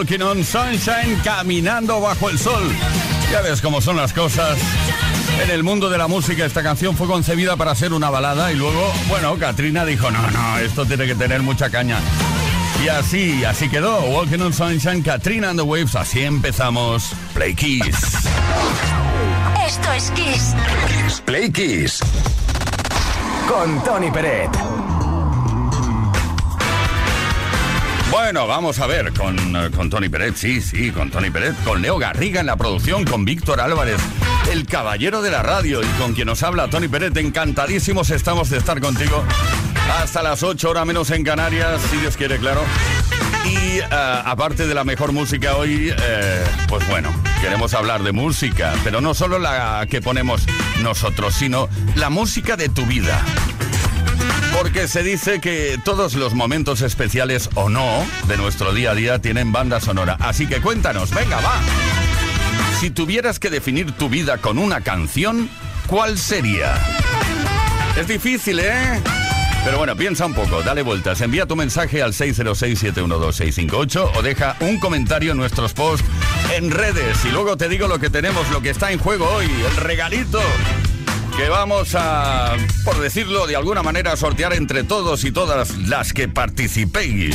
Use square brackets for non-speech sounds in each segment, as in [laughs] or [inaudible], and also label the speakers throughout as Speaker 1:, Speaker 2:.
Speaker 1: Walking on Sunshine, caminando bajo el sol. Ya ves cómo son las cosas. En el mundo de la música esta canción fue concebida para ser una balada y luego, bueno, Katrina dijo, no, no, esto tiene que tener mucha caña. Y así, así quedó. Walking on Sunshine, Katrina and the Waves, así empezamos. Play Kiss.
Speaker 2: Esto es Kiss.
Speaker 3: Play Kiss. Con Tony Peret.
Speaker 1: Bueno, vamos a ver con, eh, con Tony Peret, sí, sí, con Tony Peret, con Leo Garriga en la producción, con Víctor Álvarez, el caballero de la radio y con quien nos habla Tony Peret. Encantadísimos estamos de estar contigo hasta las 8 horas menos en Canarias, si Dios quiere, claro. Y eh, aparte de la mejor música hoy, eh, pues bueno, queremos hablar de música, pero no solo la que ponemos nosotros, sino la música de tu vida. Porque se dice que todos los momentos especiales o no de nuestro día a día tienen banda sonora. Así que cuéntanos, venga, va. Si tuvieras que definir tu vida con una canción, ¿cuál sería? Es difícil, ¿eh? Pero bueno, piensa un poco, dale vueltas. Envía tu mensaje al 606-712-658 o deja un comentario en nuestros posts en redes. Y luego te digo lo que tenemos, lo que está en juego hoy, el regalito que vamos a, por decirlo de alguna manera, sortear entre todos y todas las que participéis.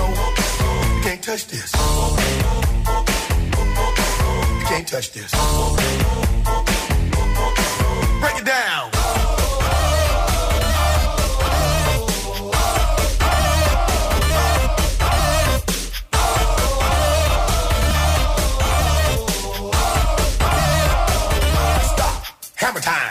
Speaker 4: can't touch this. You can't touch this. Break it down. Stop. Hammer time.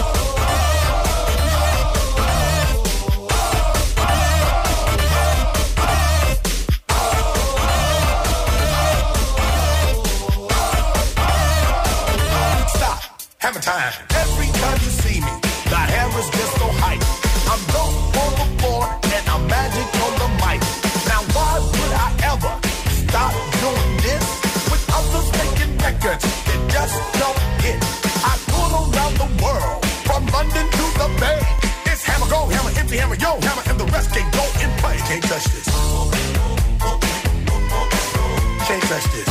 Speaker 4: Can't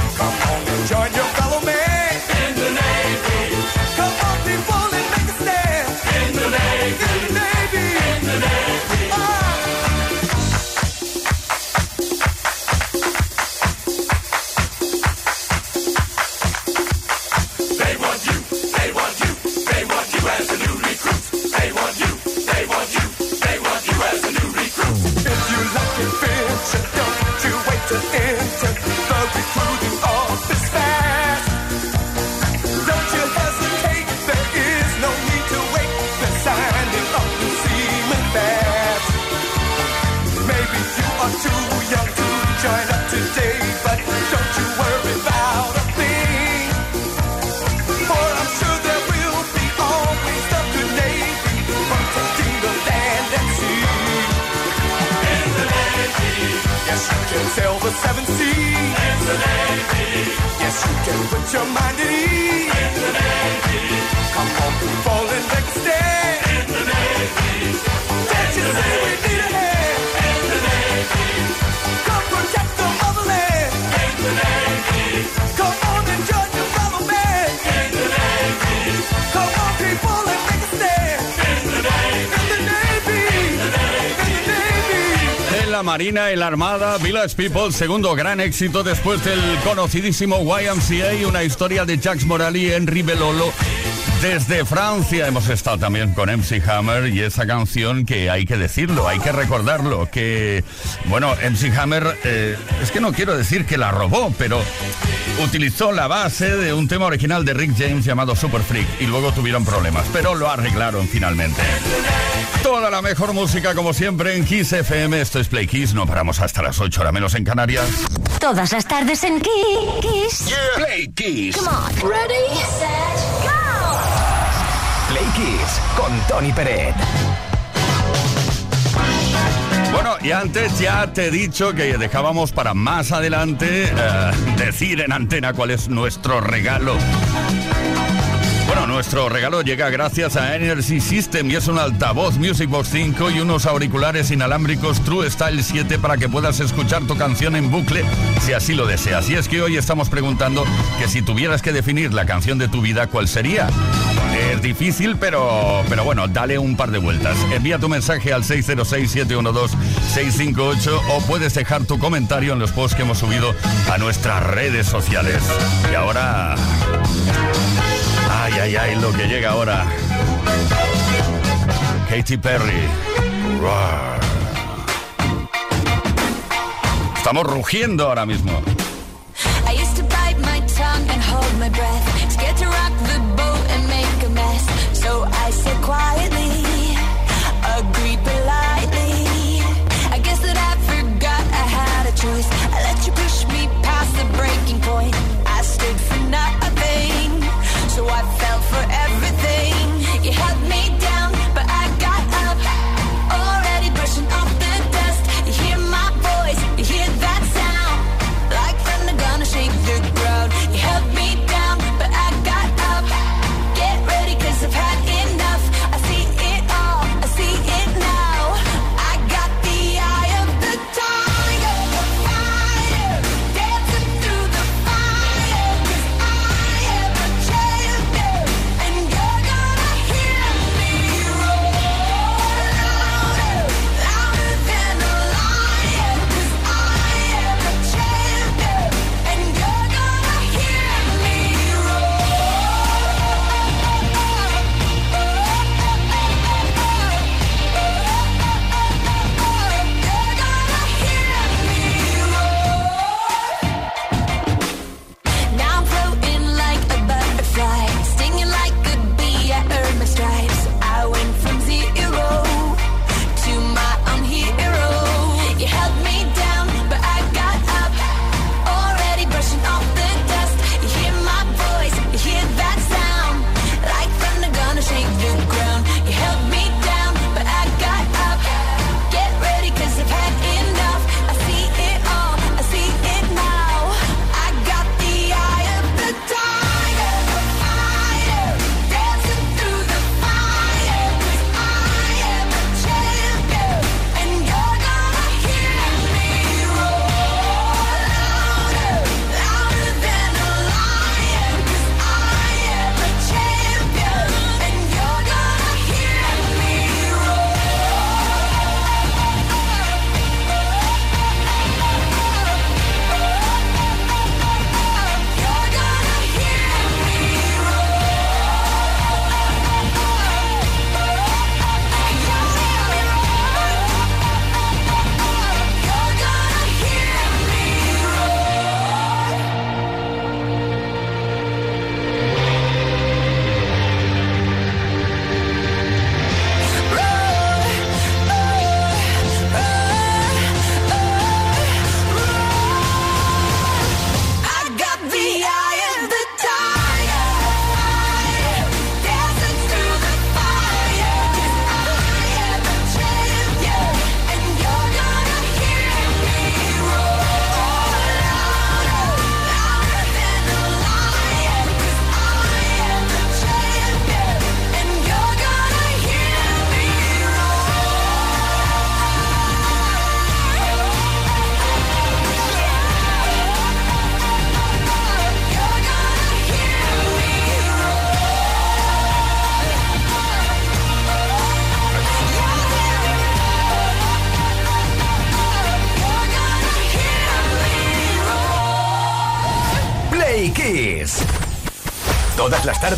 Speaker 1: La Marina, en la Armada, Village People, segundo gran éxito después del conocidísimo YMCA, una historia de Jacques Morali Henry Belolo. Desde Francia hemos estado también con MC Hammer y esa canción que hay que decirlo, hay que recordarlo, que, bueno, MC Hammer, eh, es que no quiero decir que la robó, pero utilizó la base de un tema original de Rick James llamado Super Freak y luego tuvieron problemas, pero lo arreglaron finalmente. Toda la mejor música como siempre en Kiss FM, esto es Play Kiss, no paramos hasta las 8 horas menos en Canarias.
Speaker 2: Todas las tardes en Kiss.
Speaker 5: Play Kiss.
Speaker 2: Come on. Ready, set, go.
Speaker 5: Con Tony Peret.
Speaker 1: Bueno, y antes ya te he dicho que dejábamos para más adelante eh, decir en antena cuál es nuestro regalo. Bueno, nuestro regalo llega gracias a Energy System y es un altavoz Music Box 5 y unos auriculares inalámbricos True Style 7 para que puedas escuchar tu canción en bucle si así lo deseas. Y es que hoy estamos preguntando que si tuvieras que definir la canción de tu vida, ¿cuál sería? Es difícil, pero, pero bueno, dale un par de vueltas. Envía tu mensaje al 606-712-658 o puedes dejar tu comentario en los posts que hemos subido a nuestras redes sociales. Y ahora... Ay, ay, ay, lo que llega ahora. Katy Perry. Estamos rugiendo ahora mismo.
Speaker 6: I said quietly,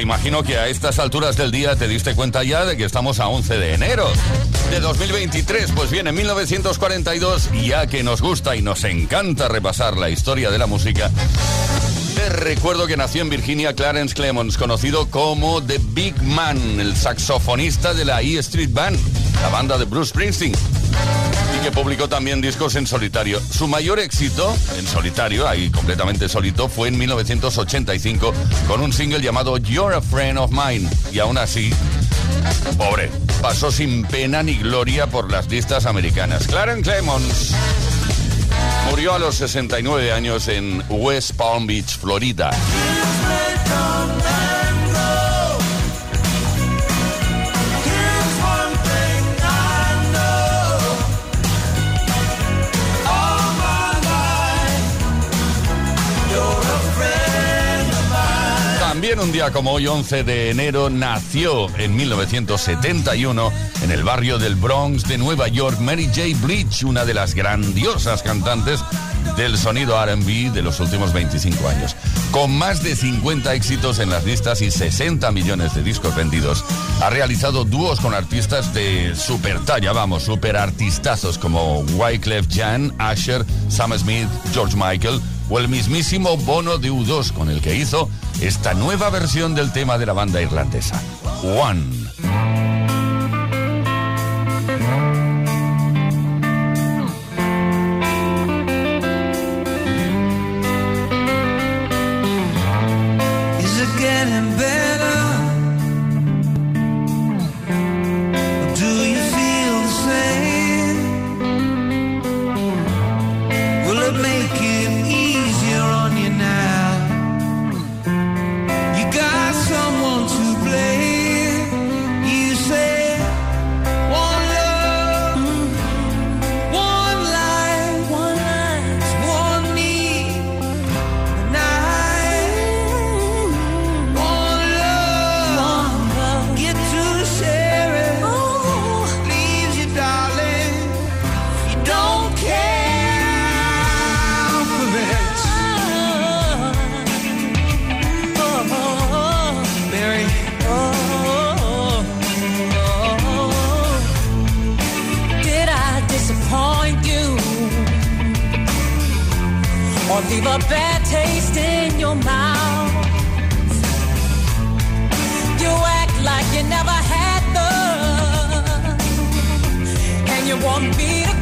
Speaker 1: Imagino que a estas alturas del día te diste cuenta ya de que estamos a 11 de enero de 2023. Pues bien, en 1942, ya que nos gusta y nos encanta repasar la historia de la música, te recuerdo que nació en Virginia Clarence Clemons, conocido como The Big Man, el saxofonista de la E Street Band, la banda de Bruce Springsteen que publicó también discos en solitario. Su mayor éxito en solitario, ahí completamente solito, fue en 1985 con un single llamado You're a Friend of Mine. Y aún así, pobre, pasó sin pena ni gloria por las listas americanas. Clarence Clemons murió a los 69 años en West Palm Beach, Florida. También un día como hoy, 11 de enero, nació en 1971 en el barrio del Bronx de Nueva York Mary J. Blige, una de las grandiosas cantantes del sonido RB de los últimos 25 años. Con más de 50 éxitos en las listas y 60 millones de discos vendidos, ha realizado dúos con artistas de super talla, vamos, super artistazos como Wyclef Jean, Asher, Sam Smith, George Michael,
Speaker 7: o el mismísimo Bono de U2 con el que hizo esta nueva versión del tema de la banda irlandesa, One.
Speaker 2: leave a bad taste in your mouth. You act like you never had love, and you want me to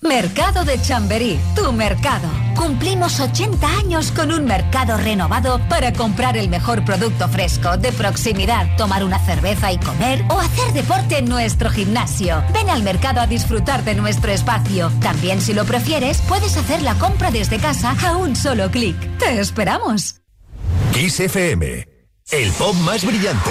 Speaker 8: Mercado de Chamberí, tu mercado. Cumplimos 80 años con un mercado renovado para comprar el mejor producto fresco, de proximidad, tomar una cerveza y comer o hacer deporte en nuestro gimnasio. Ven al mercado a disfrutar de nuestro espacio. También si lo prefieres, puedes hacer la compra desde casa a un solo clic. Te esperamos.
Speaker 3: Kiss FM, el pop más brillante.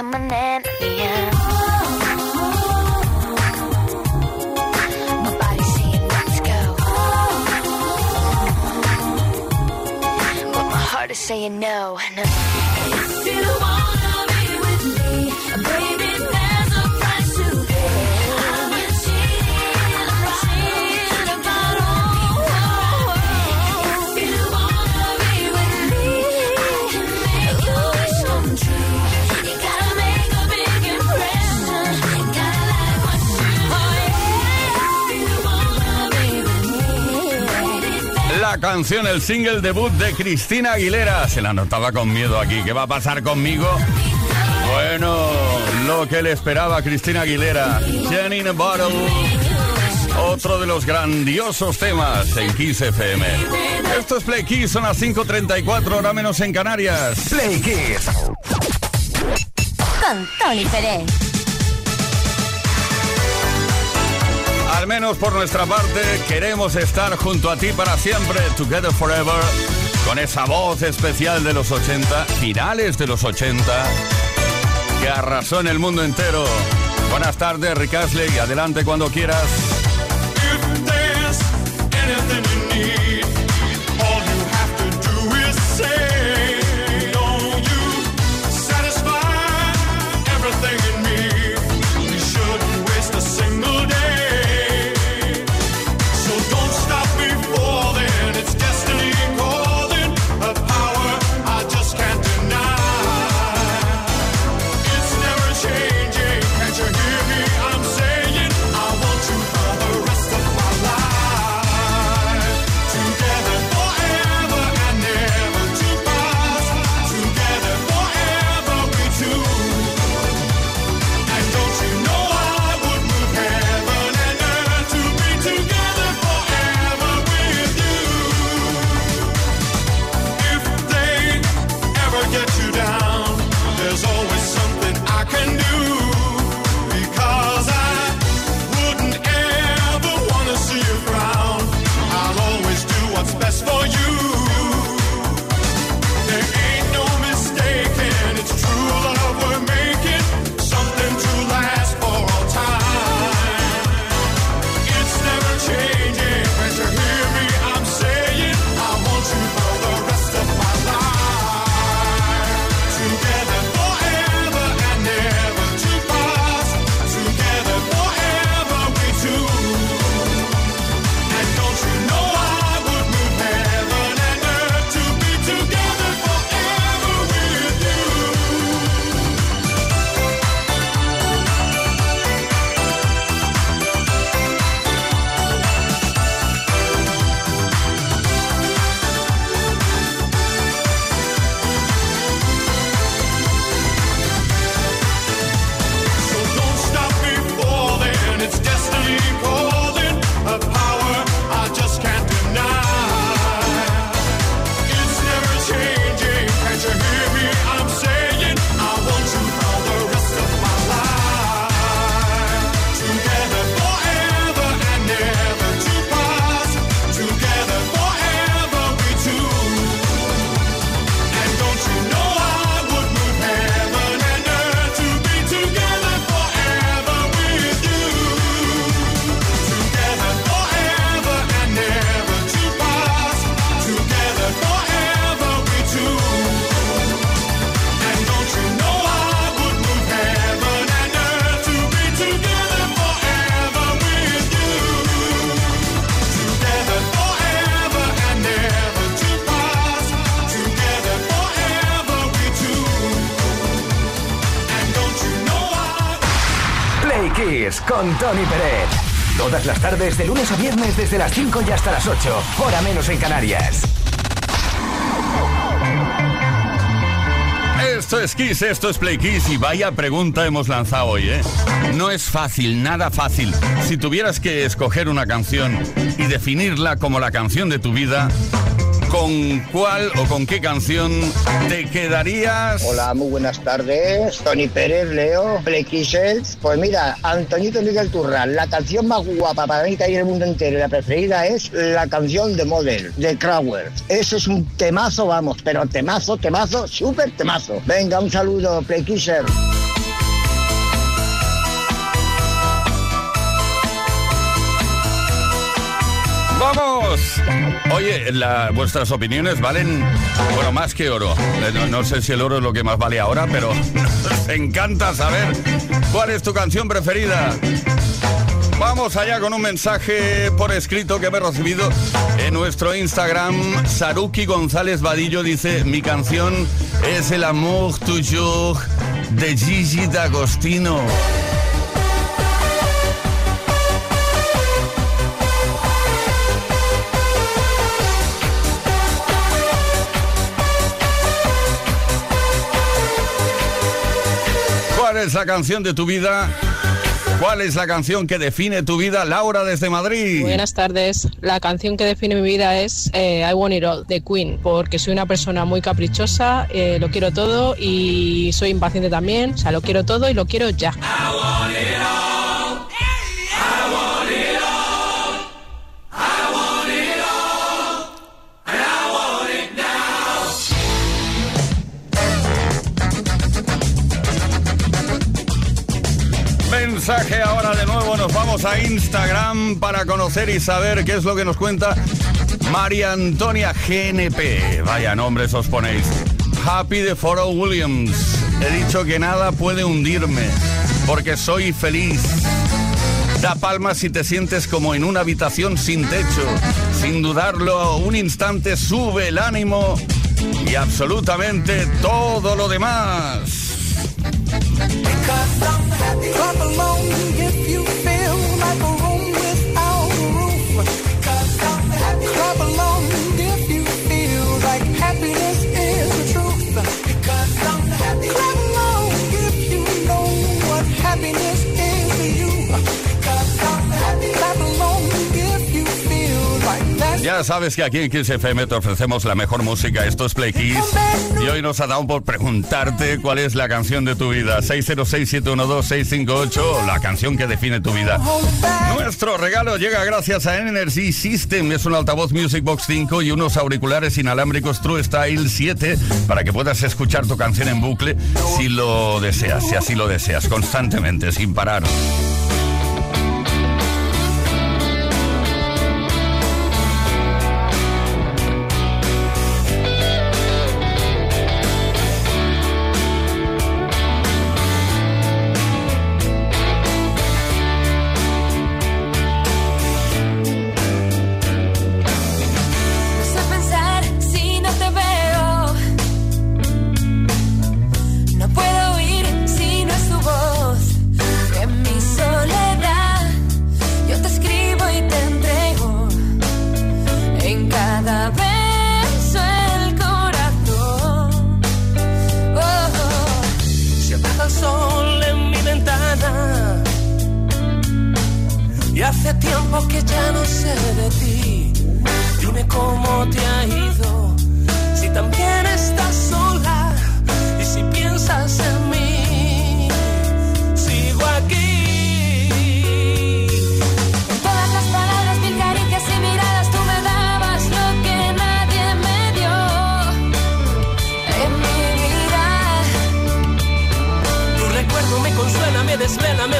Speaker 9: I'm permanent. Yeah. My body saying let's go, but my heart is saying no.
Speaker 1: canción, el single debut de Cristina Aguilera. Se la notaba con miedo aquí. ¿Qué va a pasar conmigo? Bueno, lo que le esperaba Cristina Aguilera. Jenny in a Bottle. Otro de los grandiosos temas en Kiss FM. Esto es Play Kiss, son las 5.34, hora menos en Canarias.
Speaker 5: Play Kiss.
Speaker 2: Con Tony Pérez.
Speaker 1: Al menos por nuestra parte, queremos estar junto a ti para siempre, Together Forever, con esa voz especial de los 80, finales de los 80, que arrasó en el mundo entero. Buenas tardes, Rick Astley, adelante cuando quieras.
Speaker 5: Tardes, de lunes a viernes, desde las 5 y hasta las 8. Hora menos en Canarias.
Speaker 1: Esto es Kiss, esto es Play Kiss y vaya pregunta hemos lanzado hoy, ¿eh? No es fácil, nada fácil. Si tuvieras que escoger una canción y definirla como la canción de tu vida, ¿con cuál o con qué canción te quedarías?
Speaker 10: Hola, muy buenas tardes. Tony Pérez, Leo, Plekisels. Pues mira, Antonito Miguel Turral, la canción más guapa para mí que hay en el mundo entero y la preferida es la canción de Model, de Crowder. Eso es un temazo, vamos, pero temazo, temazo, súper temazo. Venga, un saludo, Plekisel.
Speaker 1: Oye, la- vuestras opiniones valen, bueno, más que oro. Eh, No, sé si el oro es lo que más vale ahora, pero [laughs] encanta saber cuál es tu canción preferida. Vamos allá con un mensaje por escrito que me he recibido en nuestro Instagram. Saruki González Vadillo dice, mi canción es El Amour Toujours de Gigi D'Agostino. Es la canción de tu vida? ¿Cuál es la canción que define tu vida? Laura desde Madrid.
Speaker 11: Buenas tardes. La canción que define mi vida es eh, I Want It All de Queen, porque soy una persona muy caprichosa, eh, lo quiero todo y soy impaciente también. O sea, lo quiero todo y lo quiero ya.
Speaker 1: Mensaje ahora de nuevo, nos vamos a Instagram para conocer y saber qué es lo que nos cuenta María Antonia GNP. Vaya nombres os ponéis. Happy de Foro Williams. He dicho que nada puede hundirme, porque soy feliz. Da palmas si te sientes como en una habitación sin techo. Sin dudarlo, un instante sube el ánimo y absolutamente todo lo demás.
Speaker 7: Because I'm happy. Clap along
Speaker 1: Ya sabes que aquí en Kiss FM te ofrecemos la mejor música. Esto es Play Kiss. Y hoy nos ha dado por preguntarte cuál es la canción de tu vida. 606-712-658, la canción que define tu vida. Nuestro regalo llega gracias a Energy System. Es un altavoz Music Box 5 y unos auriculares inalámbricos True Style 7 para que puedas escuchar tu canción en bucle si lo deseas, si así lo deseas, constantemente, sin parar.
Speaker 6: Beso el corazón. Oh, oh.
Speaker 12: Se apaga el sol en mi ventana y hace tiempo que ya no sé de ti. Dime cómo te ha ido, si también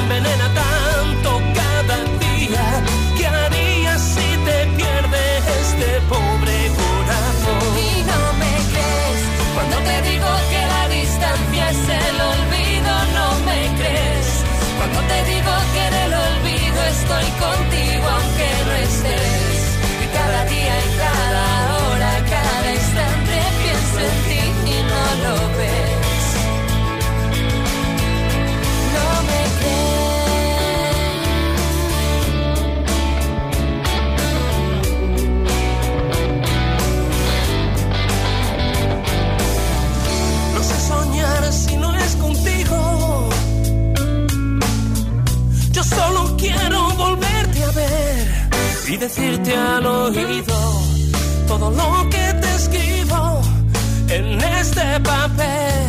Speaker 12: envenena decirte al oído todo lo que te escribo en este papel.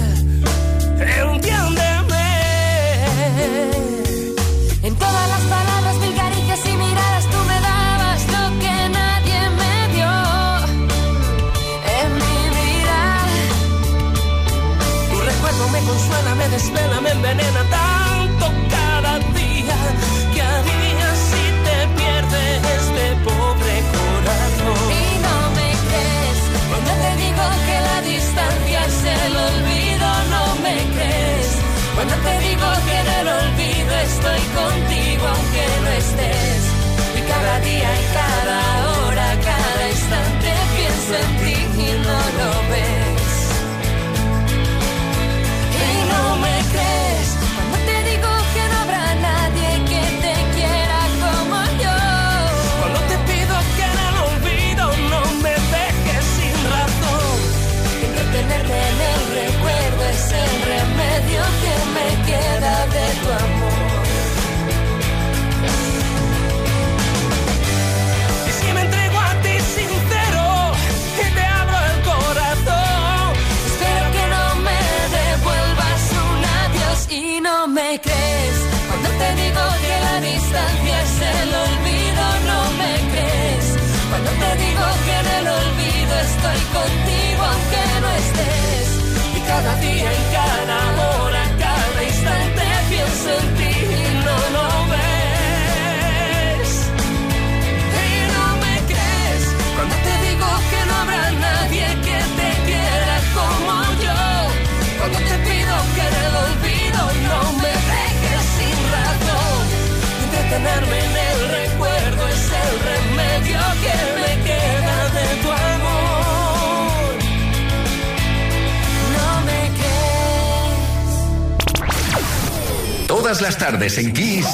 Speaker 9: Todas las
Speaker 5: tardes en Kiss.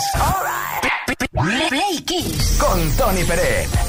Speaker 8: Play Kiss.
Speaker 5: Con Tony Pérez.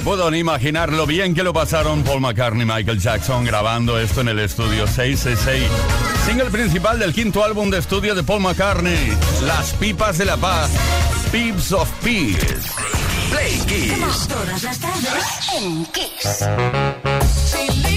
Speaker 1: puedo ni imaginar lo bien que lo pasaron Paul McCartney y Michael Jackson grabando esto en el estudio 666. Single principal del quinto álbum de estudio de Paul McCartney, Las Pipas de la Paz, Pips of Peace. Play Kiss.
Speaker 2: Todas las tardes en
Speaker 9: Kiss.